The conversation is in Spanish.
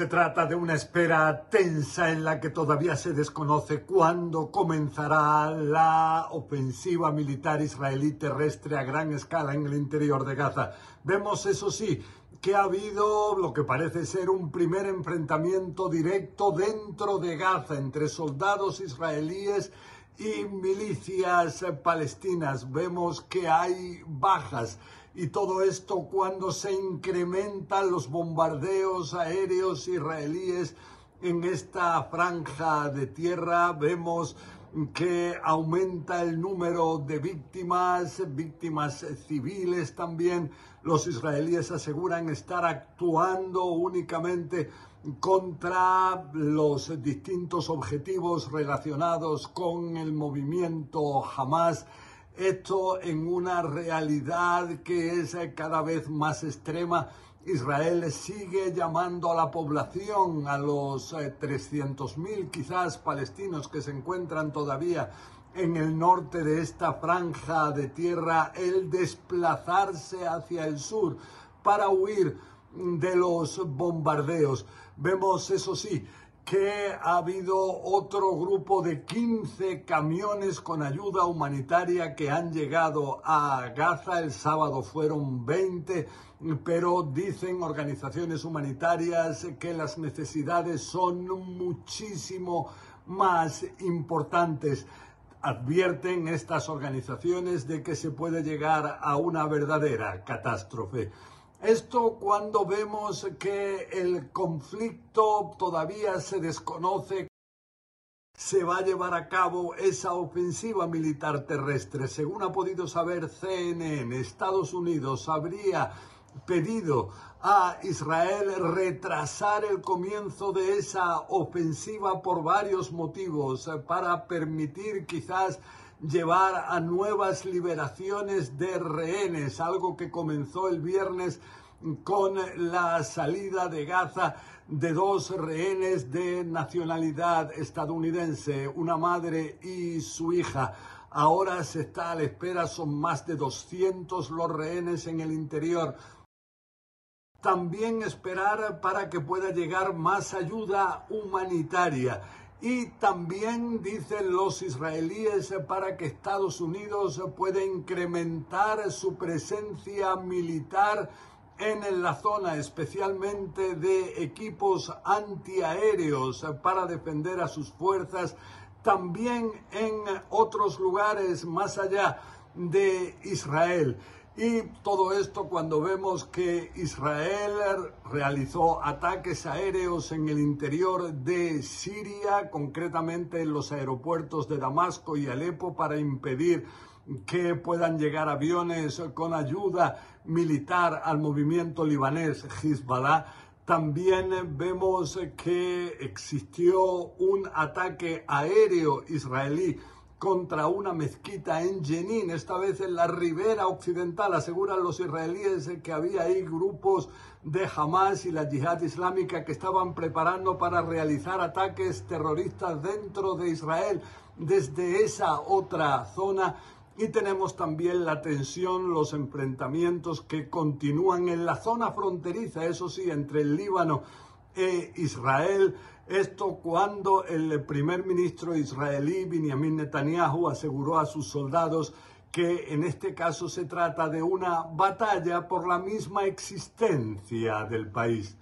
Se trata de una espera tensa en la que todavía se desconoce cuándo comenzará la ofensiva militar israelí terrestre a gran escala en el interior de Gaza. Vemos, eso sí, que ha habido lo que parece ser un primer enfrentamiento directo dentro de Gaza entre soldados israelíes y milicias palestinas. Vemos que hay bajas y todo esto cuando se incrementan los bombardeos aéreos israelíes en esta franja de tierra. Vemos que aumenta el número de víctimas, víctimas civiles también. Los israelíes aseguran estar actuando únicamente contra los distintos objetivos relacionados con el movimiento Hamas esto en una realidad que es cada vez más extrema. Israel sigue llamando a la población, a los 300.000 eh, quizás palestinos que se encuentran todavía en el norte de esta franja de tierra, el desplazarse hacia el sur para huir de los bombardeos. Vemos, eso sí, que ha habido otro grupo de 15 camiones con ayuda humanitaria que han llegado a Gaza. El sábado fueron 20, pero dicen organizaciones humanitarias que las necesidades son muchísimo más importantes. Advierten estas organizaciones de que se puede llegar a una verdadera catástrofe. Esto cuando vemos que el conflicto todavía se desconoce, se va a llevar a cabo esa ofensiva militar terrestre. Según ha podido saber CNN, Estados Unidos habría pedido a Israel retrasar el comienzo de esa ofensiva por varios motivos, para permitir quizás llevar a nuevas liberaciones de rehenes, algo que comenzó el viernes con la salida de Gaza de dos rehenes de nacionalidad estadounidense, una madre y su hija. Ahora se está a la espera, son más de 200 los rehenes en el interior. También esperar para que pueda llegar más ayuda humanitaria y también dicen los israelíes para que Estados Unidos pueda incrementar su presencia militar en la zona, especialmente de equipos antiaéreos para defender a sus fuerzas, también en otros lugares más allá de Israel. Y todo esto cuando vemos que Israel realizó ataques aéreos en el interior de Siria, concretamente en los aeropuertos de Damasco y Alepo, para impedir que puedan llegar aviones con ayuda militar al movimiento libanés Hezbollah. También vemos que existió un ataque aéreo israelí contra una mezquita en Jenin, esta vez en la ribera occidental. Aseguran los israelíes que había ahí grupos de Hamas y la yihad islámica que estaban preparando para realizar ataques terroristas dentro de Israel desde esa otra zona Y tenemos también la tensión, los enfrentamientos que continúan en la zona fronteriza, eso sí, entre el Líbano e Israel. Esto cuando el primer ministro israelí, Benjamin Netanyahu, aseguró a sus soldados que en este caso se trata de una batalla por la misma existencia del país.